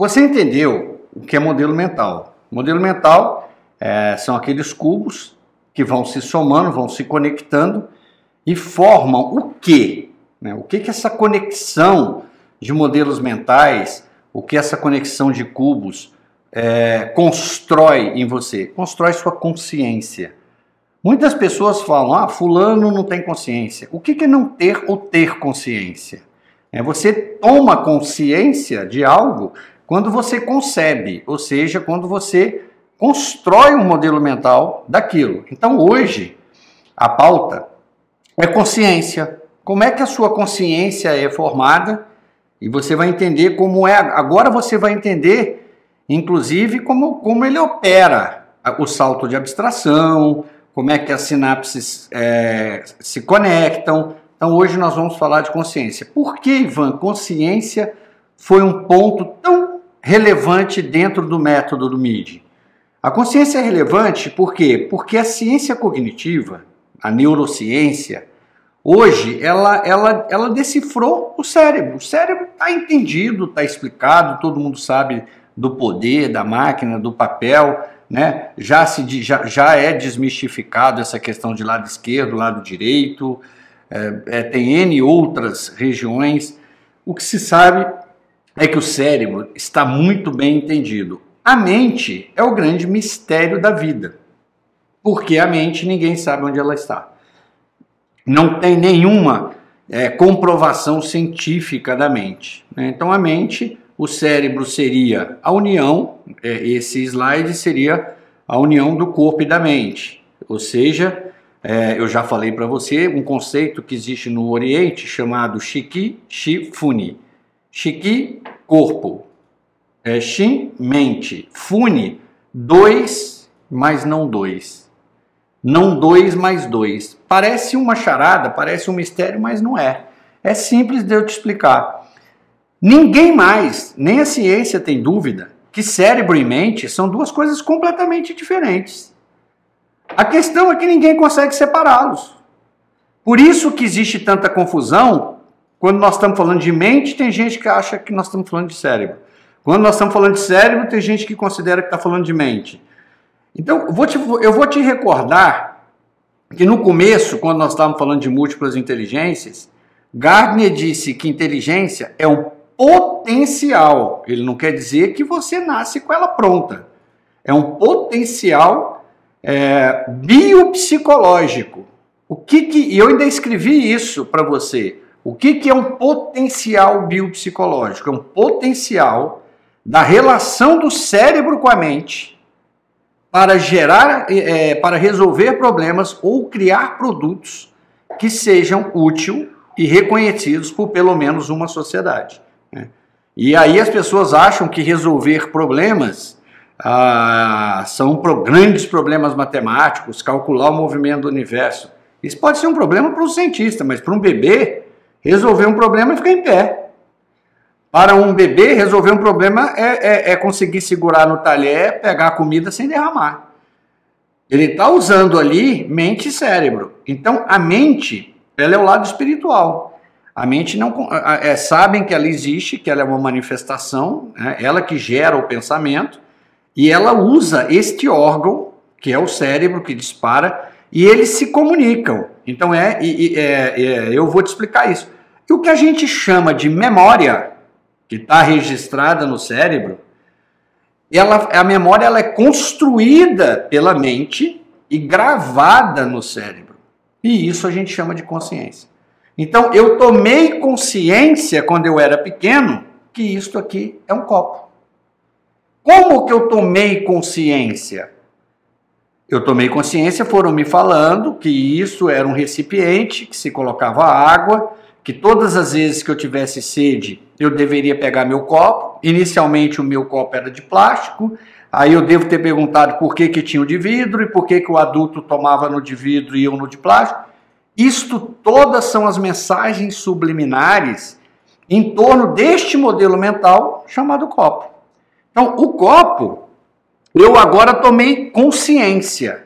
Você entendeu o que é modelo mental? Modelo mental é, são aqueles cubos que vão se somando, vão se conectando e formam o que? Né? O que que essa conexão de modelos mentais, o que essa conexão de cubos é, constrói em você? Constrói sua consciência. Muitas pessoas falam, ah, fulano não tem consciência. O que, que é não ter ou ter consciência? É você toma consciência de algo quando você concebe, ou seja, quando você constrói um modelo mental daquilo. Então hoje a pauta é consciência. Como é que a sua consciência é formada? E você vai entender como é. Agora você vai entender, inclusive, como, como ele opera o salto de abstração, como é que as sinapses é, se conectam. Então hoje nós vamos falar de consciência. Por que, Ivan, consciência foi um ponto tão relevante dentro do método do MIDI? A consciência é relevante por quê? Porque a ciência cognitiva, a neurociência, hoje ela, ela, ela decifrou o cérebro. O cérebro está entendido, está explicado, todo mundo sabe do poder da máquina, do papel, né? Já, se, já, já é desmistificado essa questão de lado esquerdo, lado direito, é, é, tem N outras regiões. O que se sabe é que o cérebro está muito bem entendido. A mente é o grande mistério da vida, porque a mente ninguém sabe onde ela está. Não tem nenhuma é, comprovação científica da mente. Né? Então a mente, o cérebro seria a união, é, esse slide seria a união do corpo e da mente. Ou seja, é, eu já falei para você um conceito que existe no Oriente chamado Shiki Shifuni. Shiki, corpo é, Shin, mente. Fune, dois, mas não dois. Não dois mais dois. Parece uma charada, parece um mistério, mas não é. É simples de eu te explicar. Ninguém mais, nem a ciência tem dúvida, que cérebro e mente são duas coisas completamente diferentes. A questão é que ninguém consegue separá-los. Por isso que existe tanta confusão quando nós estamos falando de mente, tem gente que acha que nós estamos falando de cérebro. Quando nós estamos falando de cérebro, tem gente que considera que está falando de mente. Então, eu vou, te, eu vou te recordar que no começo, quando nós estávamos falando de múltiplas inteligências, Gardner disse que inteligência é um potencial. Ele não quer dizer que você nasce com ela pronta. É um potencial é, biopsicológico. O que que e eu ainda escrevi isso para você. O que que é um potencial biopsicológico? É um potencial da relação do cérebro com a mente para gerar, é, para resolver problemas ou criar produtos que sejam úteis e reconhecidos por pelo menos uma sociedade. Né? E aí as pessoas acham que resolver problemas ah, são pro, grandes problemas matemáticos, calcular o movimento do universo. Isso pode ser um problema para um cientista, mas para um bebê, resolver um problema é ficar em pé. Para um bebê, resolver um problema é, é, é conseguir segurar no talher, pegar a comida sem derramar. Ele está usando ali mente e cérebro. Então, a mente, ela é o lado espiritual. A mente não é, sabem que ela existe, que ela é uma manifestação, né? ela que gera o pensamento, e ela usa este órgão, que é o cérebro, que dispara, e eles se comunicam. Então, é, é, é eu vou te explicar isso. E o que a gente chama de memória, que está registrada no cérebro, ela, a memória ela é construída pela mente e gravada no cérebro. E isso a gente chama de consciência. Então eu tomei consciência quando eu era pequeno que isto aqui é um copo. Como que eu tomei consciência? Eu tomei consciência, foram me falando que isso era um recipiente que se colocava água que todas as vezes que eu tivesse sede, eu deveria pegar meu copo. Inicialmente o meu copo era de plástico, aí eu devo ter perguntado por que, que tinha o de vidro e por que, que o adulto tomava no de vidro e eu no de plástico. Isto todas são as mensagens subliminares em torno deste modelo mental chamado copo. Então, o copo, eu agora tomei consciência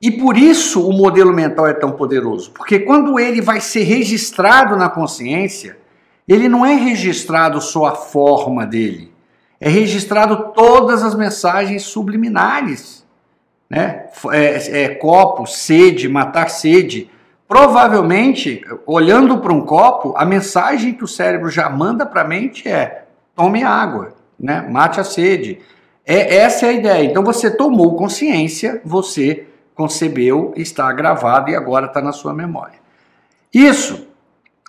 e por isso o modelo mental é tão poderoso, porque quando ele vai ser registrado na consciência, ele não é registrado só a forma dele, é registrado todas as mensagens subliminares, né? É, é, copo, sede, matar sede. Provavelmente, olhando para um copo, a mensagem que o cérebro já manda para a mente é: tome água, né? Mate a sede. É essa é a ideia. Então você tomou consciência, você concebeu, está gravado e agora está na sua memória. Isso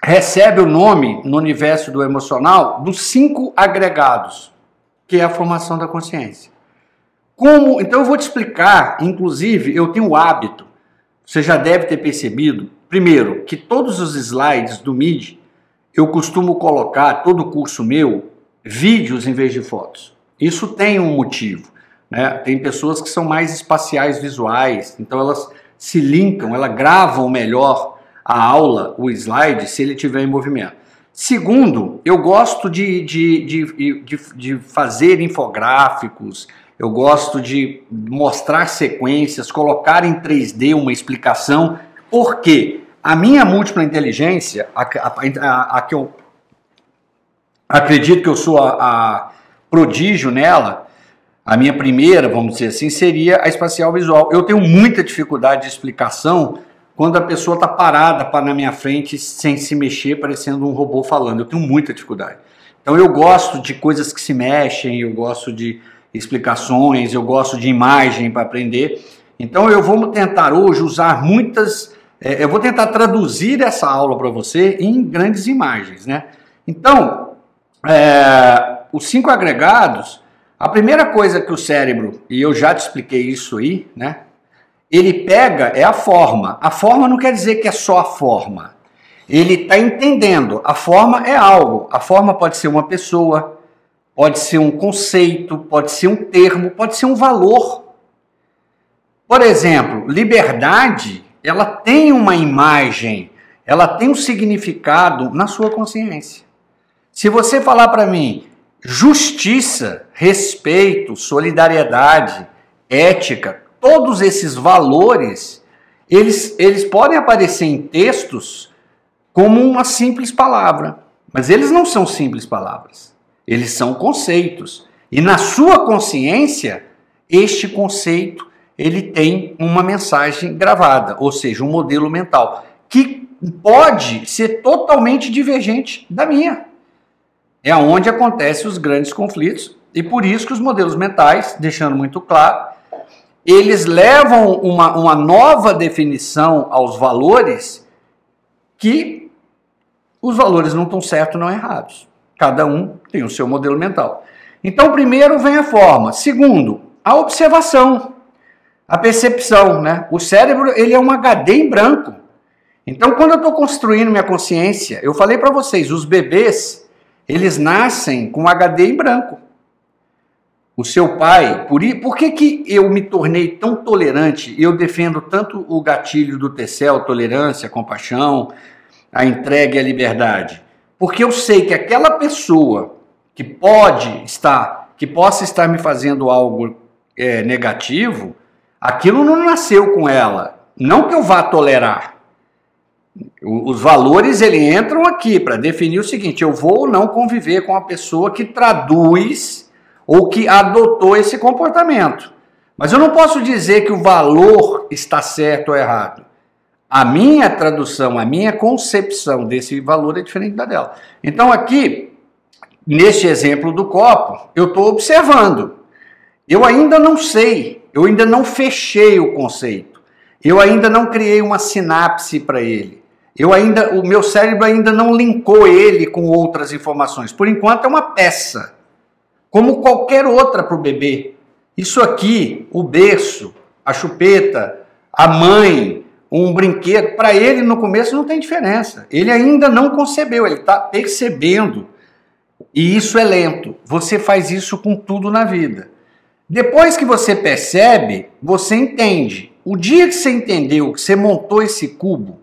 recebe o nome no universo do emocional dos cinco agregados, que é a formação da consciência. Como? Então eu vou te explicar, inclusive, eu tenho o hábito, você já deve ter percebido, primeiro, que todos os slides do MIDI eu costumo colocar, todo curso meu, vídeos em vez de fotos. Isso tem um motivo. Né? Tem pessoas que são mais espaciais visuais, então elas se linkam, elas gravam melhor a aula, o slide, se ele estiver em movimento. Segundo, eu gosto de, de, de, de, de fazer infográficos, eu gosto de mostrar sequências, colocar em 3D uma explicação, porque a minha múltipla inteligência, a, a, a, a que eu acredito que eu sou a prodígio nela, a minha primeira, vamos dizer assim, seria a espacial visual. Eu tenho muita dificuldade de explicação quando a pessoa está parada na minha frente sem se mexer, parecendo um robô falando. Eu tenho muita dificuldade. Então eu gosto de coisas que se mexem, eu gosto de explicações, eu gosto de imagem para aprender. Então eu vou tentar hoje usar muitas, é, eu vou tentar traduzir essa aula para você em grandes imagens, né? Então, é, os cinco agregados, a primeira coisa que o cérebro, e eu já te expliquei isso aí, né? Ele pega é a forma. A forma não quer dizer que é só a forma. Ele está entendendo. A forma é algo. A forma pode ser uma pessoa, pode ser um conceito, pode ser um termo, pode ser um valor. Por exemplo, liberdade, ela tem uma imagem, ela tem um significado na sua consciência. Se você falar para mim justiça, respeito, solidariedade, ética, todos esses valores, eles, eles podem aparecer em textos como uma simples palavra, mas eles não são simples palavras. Eles são conceitos. E na sua consciência, este conceito ele tem uma mensagem gravada, ou seja, um modelo mental que pode ser totalmente divergente da minha. É onde acontecem os grandes conflitos e por isso que os modelos mentais, deixando muito claro, eles levam uma, uma nova definição aos valores que os valores não estão certos não errados. Cada um tem o seu modelo mental. Então, primeiro vem a forma. Segundo, a observação, a percepção. Né? O cérebro ele é um HD em branco. Então, quando eu estou construindo minha consciência, eu falei para vocês, os bebês eles nascem com HD em branco. O seu pai, por, por que, que eu me tornei tão tolerante? Eu defendo tanto o gatilho do Tecel, tolerância, compaixão, a entrega e a liberdade. Porque eu sei que aquela pessoa que pode estar, que possa estar me fazendo algo é, negativo, aquilo não nasceu com ela. Não que eu vá tolerar, os valores ele entram aqui para definir o seguinte: eu vou ou não conviver com a pessoa que traduz ou que adotou esse comportamento. Mas eu não posso dizer que o valor está certo ou errado. A minha tradução, a minha concepção desse valor é diferente da dela. Então aqui, neste exemplo do copo, eu estou observando. Eu ainda não sei, eu ainda não fechei o conceito. Eu ainda não criei uma sinapse para ele. Eu ainda, o meu cérebro ainda não linkou ele com outras informações. Por enquanto é uma peça, como qualquer outra para o bebê. Isso aqui, o berço, a chupeta, a mãe, um brinquedo, para ele no começo não tem diferença. Ele ainda não concebeu, ele está percebendo. E isso é lento. Você faz isso com tudo na vida. Depois que você percebe, você entende. O dia que você entendeu que você montou esse cubo,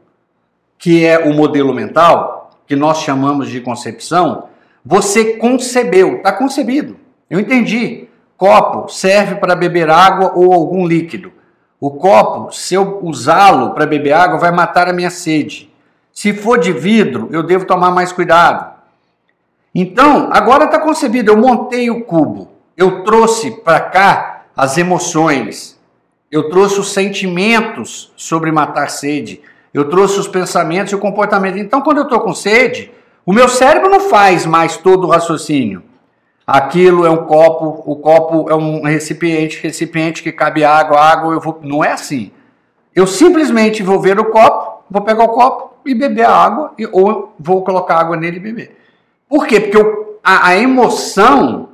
que é o modelo mental, que nós chamamos de concepção, você concebeu, está concebido. Eu entendi. Copo serve para beber água ou algum líquido. O copo, se eu usá-lo para beber água, vai matar a minha sede. Se for de vidro, eu devo tomar mais cuidado. Então, agora está concebido, eu montei o cubo, eu trouxe para cá as emoções, eu trouxe os sentimentos sobre matar sede, eu trouxe os pensamentos e o comportamento. Então, quando eu estou com sede, o meu cérebro não faz mais todo o raciocínio. Aquilo é um copo, o copo é um recipiente, recipiente que cabe água, água eu vou. Não é assim. Eu simplesmente vou ver o copo, vou pegar o copo e beber a água, ou vou colocar água nele e beber. Por quê? Porque eu, a, a emoção,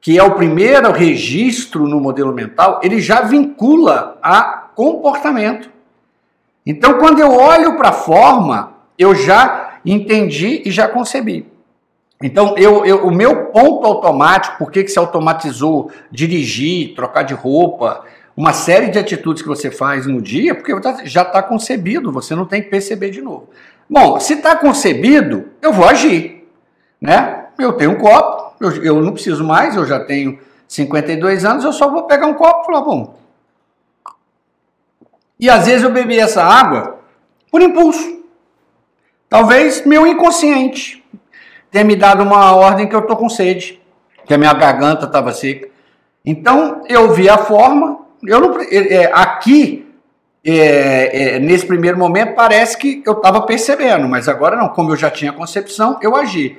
que é o primeiro registro no modelo mental, ele já vincula a comportamento. Então, quando eu olho para a forma, eu já entendi e já concebi. Então, eu, eu, o meu ponto automático, por que, que se automatizou dirigir, trocar de roupa, uma série de atitudes que você faz no dia, porque já está concebido, você não tem que perceber de novo. Bom, se está concebido, eu vou agir. Né? Eu tenho um copo, eu, eu não preciso mais, eu já tenho 52 anos, eu só vou pegar um copo e falar, bom. E às vezes eu bebi essa água por impulso. Talvez meu inconsciente tenha me dado uma ordem que eu estou com sede, que a minha garganta estava seca. Então eu vi a forma, eu não, é, aqui é, é, nesse primeiro momento parece que eu estava percebendo, mas agora não, como eu já tinha concepção, eu agi.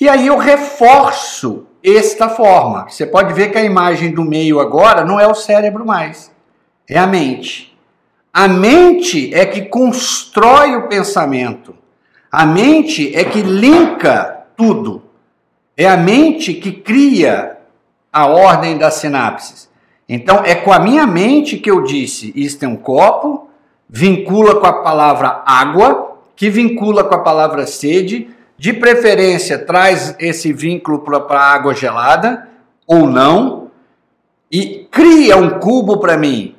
E aí eu reforço esta forma. Você pode ver que a imagem do meio agora não é o cérebro mais, é a mente. A mente é que constrói o pensamento. A mente é que linka tudo. É a mente que cria a ordem das sinapses. Então, é com a minha mente que eu disse: isto é um copo, vincula com a palavra água, que vincula com a palavra sede, de preferência traz esse vínculo para a água gelada, ou não, e cria um cubo para mim.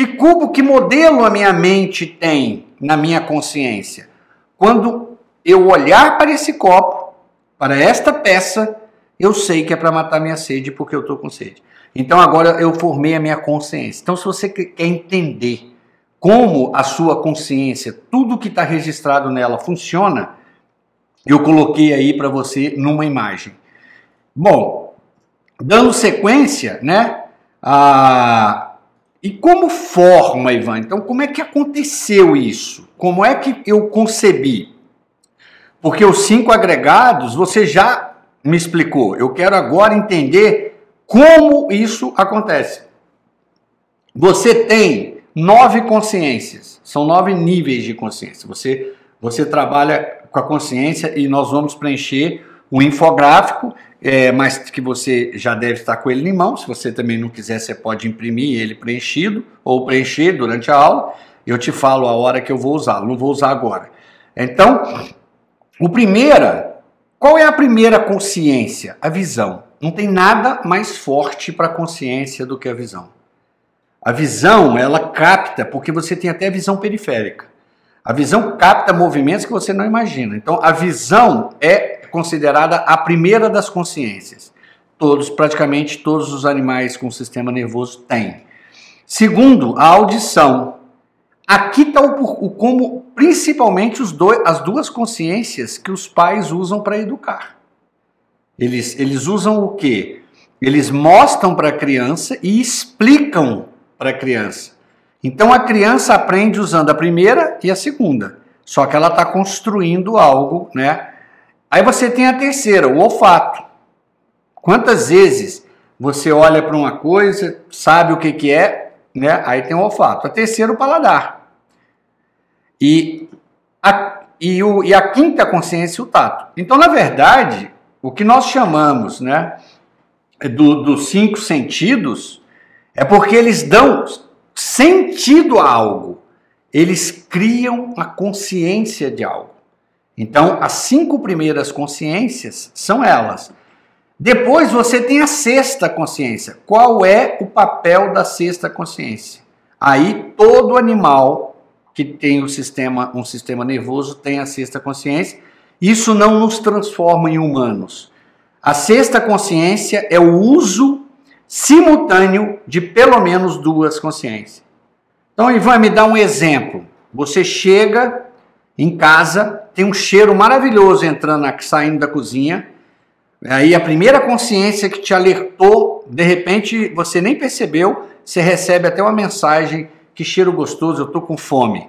Que cubo, que modelo a minha mente tem na minha consciência? Quando eu olhar para esse copo, para esta peça, eu sei que é para matar minha sede porque eu estou com sede. Então agora eu formei a minha consciência. Então, se você quer entender como a sua consciência, tudo que está registrado nela funciona, eu coloquei aí para você numa imagem. Bom, dando sequência, né? Ah, e como forma, Ivan? Então, como é que aconteceu isso? Como é que eu concebi? Porque os cinco agregados você já me explicou. Eu quero agora entender como isso acontece. Você tem nove consciências, são nove níveis de consciência. Você, você trabalha com a consciência e nós vamos preencher um infográfico, é, mas que você já deve estar com ele em mão. Se você também não quiser, você pode imprimir ele preenchido ou preencher durante a aula. Eu te falo a hora que eu vou usá-lo, não vou usar agora. Então, o primeira, qual é a primeira consciência? A visão. Não tem nada mais forte para a consciência do que a visão. A visão, ela capta, porque você tem até visão periférica. A visão capta movimentos que você não imagina. Então, a visão é considerada a primeira das consciências. Todos, praticamente todos os animais com sistema nervoso têm. Segundo, a audição. Aqui está o, o, como, principalmente, os dois, as duas consciências que os pais usam para educar. Eles, eles usam o quê? Eles mostram para a criança e explicam para a criança. Então a criança aprende usando a primeira e a segunda, só que ela está construindo algo, né? Aí você tem a terceira, o olfato. Quantas vezes você olha para uma coisa, sabe o que, que é, né? Aí tem o olfato. A terceira, o paladar. E a, e, o, e a quinta consciência, o tato. Então, na verdade, o que nós chamamos né, do, dos cinco sentidos é porque eles dão sentido a algo. Eles criam a consciência de algo. Então, as cinco primeiras consciências são elas. Depois você tem a sexta consciência. Qual é o papel da sexta consciência? Aí todo animal que tem o sistema, um sistema nervoso tem a sexta consciência. Isso não nos transforma em humanos. A sexta consciência é o uso simultâneo de pelo menos duas consciências. Então, Ivan, me dá um exemplo. Você chega em casa, tem um cheiro maravilhoso entrando, saindo da cozinha, Aí a primeira consciência que te alertou, de repente você nem percebeu, você recebe até uma mensagem: que cheiro gostoso, eu tô com fome.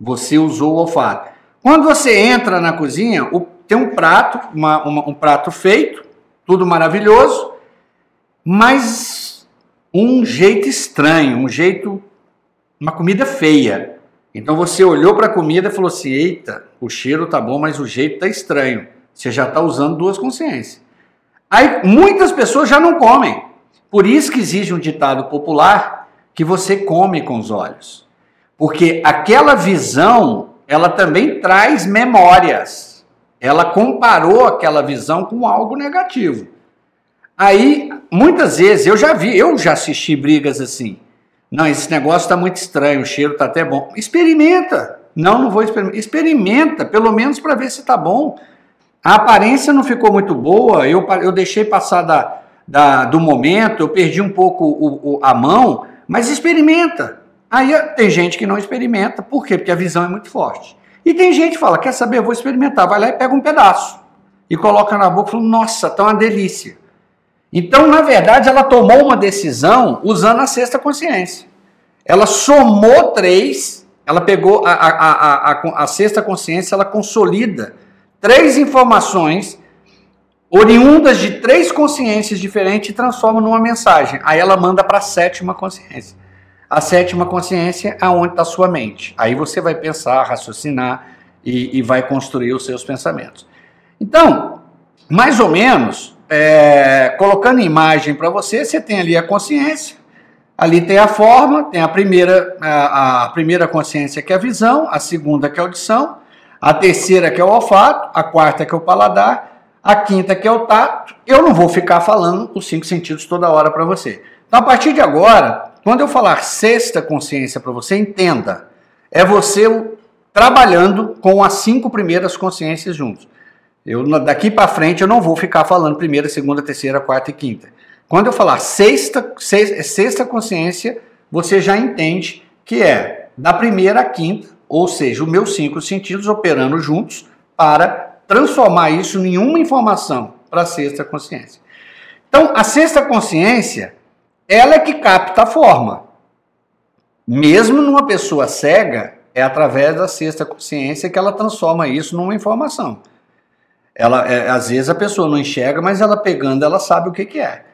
Você usou o olfato. Quando você entra na cozinha, tem um prato, uma, uma, um prato feito, tudo maravilhoso, mas um jeito estranho, um jeito, uma comida feia. Então você olhou para a comida e falou assim: eita, o cheiro tá bom, mas o jeito tá estranho. Você já está usando duas consciências. Aí muitas pessoas já não comem. Por isso que existe um ditado popular que você come com os olhos. Porque aquela visão, ela também traz memórias. Ela comparou aquela visão com algo negativo. Aí, muitas vezes, eu já vi, eu já assisti brigas assim. Não, esse negócio está muito estranho, o cheiro está até bom. Experimenta. Não, não vou experimentar. Experimenta, pelo menos para ver se está bom. A aparência não ficou muito boa, eu, eu deixei passar da, da, do momento, eu perdi um pouco o, o, a mão, mas experimenta. Aí tem gente que não experimenta, por quê? Porque a visão é muito forte. E tem gente que fala, quer saber, eu vou experimentar, vai lá e pega um pedaço e coloca na boca e fala, nossa, tá uma delícia. Então, na verdade, ela tomou uma decisão usando a sexta consciência. Ela somou três, ela pegou a, a, a, a, sexta consciência, ela consolida três informações oriundas de três consciências diferentes e transforma numa mensagem. Aí ela manda para a sétima consciência. A sétima consciência é onde está a sua mente. Aí você vai pensar, raciocinar e, e vai construir os seus pensamentos. Então, mais ou menos, é, colocando imagem para você, você tem ali a consciência, ali tem a forma, tem a primeira, a, a, primeira consciência que é a visão, a segunda que é a audição, a terceira que é o olfato, a quarta que é o paladar, a quinta que é o tato. Eu não vou ficar falando os cinco sentidos toda hora para você. Então, a partir de agora, quando eu falar sexta consciência para você, entenda, é você trabalhando com as cinco primeiras consciências juntos. Eu daqui para frente eu não vou ficar falando primeira, segunda, terceira, quarta e quinta. Quando eu falar sexta, sexta, sexta consciência, você já entende que é da primeira à quinta, ou seja, os meus cinco sentidos operando juntos para transformar isso em uma informação para a sexta consciência. Então, a sexta consciência, ela é que capta a forma. Mesmo numa pessoa cega, é através da sexta consciência que ela transforma isso numa informação. Ela, é, às vezes a pessoa não enxerga, mas ela pegando, ela sabe o que, que é.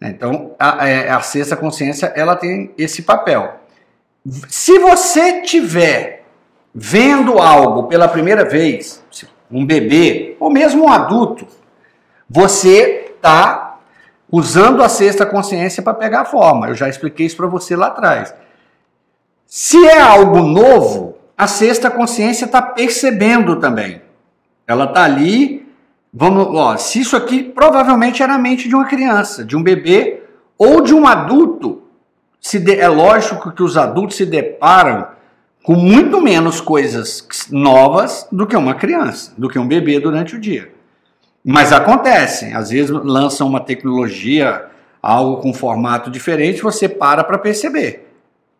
Então, a, a, é, a sexta consciência, ela tem esse papel. Se você tiver vendo algo pela primeira vez, um bebê ou mesmo um adulto, você está usando a sexta consciência para pegar a forma. Eu já expliquei isso para você lá atrás. Se é algo novo, a sexta consciência está percebendo também. Ela está ali Vamos, ó, se isso aqui provavelmente era a mente de uma criança, de um bebê ou de um adulto, se de, é lógico que os adultos se deparam com muito menos coisas novas do que uma criança, do que um bebê durante o dia. Mas acontecem, às vezes lançam uma tecnologia, algo com formato diferente, você para para perceber.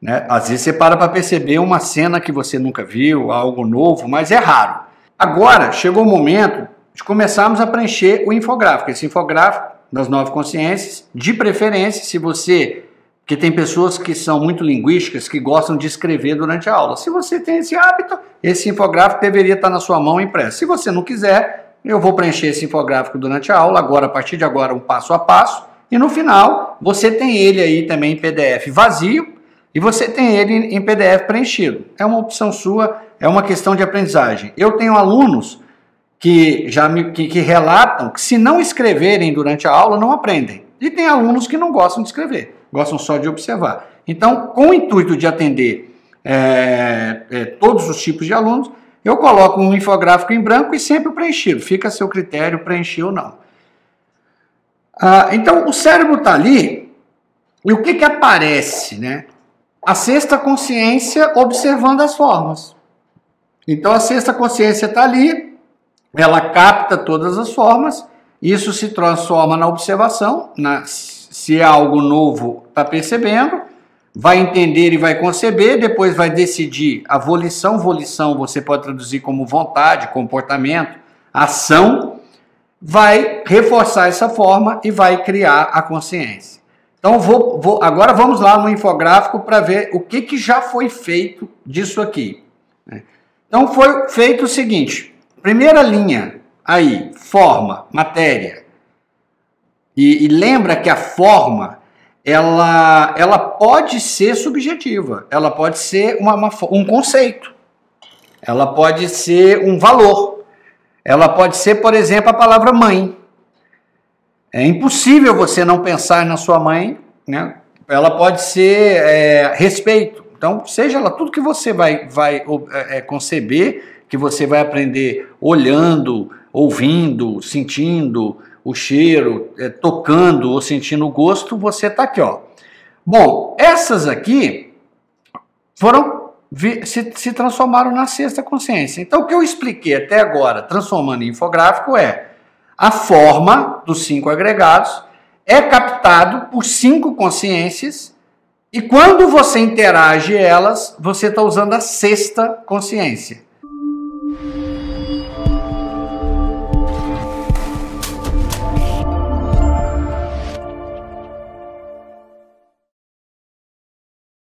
Né? Às vezes você para para perceber uma cena que você nunca viu, algo novo, mas é raro. Agora, chegou o momento de começarmos a preencher o infográfico. Esse infográfico das nove consciências, de preferência, se você. Porque tem pessoas que são muito linguísticas, que gostam de escrever durante a aula. Se você tem esse hábito, esse infográfico deveria estar na sua mão impresso. Se você não quiser, eu vou preencher esse infográfico durante a aula, agora, a partir de agora, um passo a passo. E no final, você tem ele aí também em PDF vazio e você tem ele em PDF preenchido. É uma opção sua, é uma questão de aprendizagem. Eu tenho alunos que já me, que, que relatam que se não escreverem durante a aula não aprendem. E tem alunos que não gostam de escrever, gostam só de observar. Então, com o intuito de atender é, é, todos os tipos de alunos, eu coloco um infográfico em branco e sempre preenchido. Fica a seu critério preencher ou não. Ah, então, o cérebro está ali e o que, que aparece? Né? A sexta consciência observando as formas. Então, a sexta consciência está ali ela capta todas as formas, isso se transforma na observação, na, se é algo novo, está percebendo, vai entender e vai conceber, depois vai decidir a volição. Volição você pode traduzir como vontade, comportamento, ação. vai reforçar essa forma e vai criar a consciência. Então, vou, vou agora vamos lá no infográfico para ver o que, que já foi feito disso aqui. Né? Então, foi feito o seguinte: primeira linha aí, forma, matéria. E, e lembra que a forma ela, ela pode ser subjetiva, ela pode ser uma, uma, um conceito, ela pode ser um valor, ela pode ser, por exemplo, a palavra mãe. É impossível você não pensar na sua mãe, né? Ela pode ser é, respeito. Então, seja lá tudo que você vai, vai é, é, conceber, que você vai aprender olhando, ouvindo, sentindo o cheiro, é, tocando ou sentindo o gosto, você está aqui, ó. Bom, essas aqui foram se, se transformaram na sexta consciência. Então, o que eu expliquei até agora, transformando em infográfico, é a forma dos cinco agregados é captado por cinco consciências e quando você interage elas, você está usando a sexta consciência.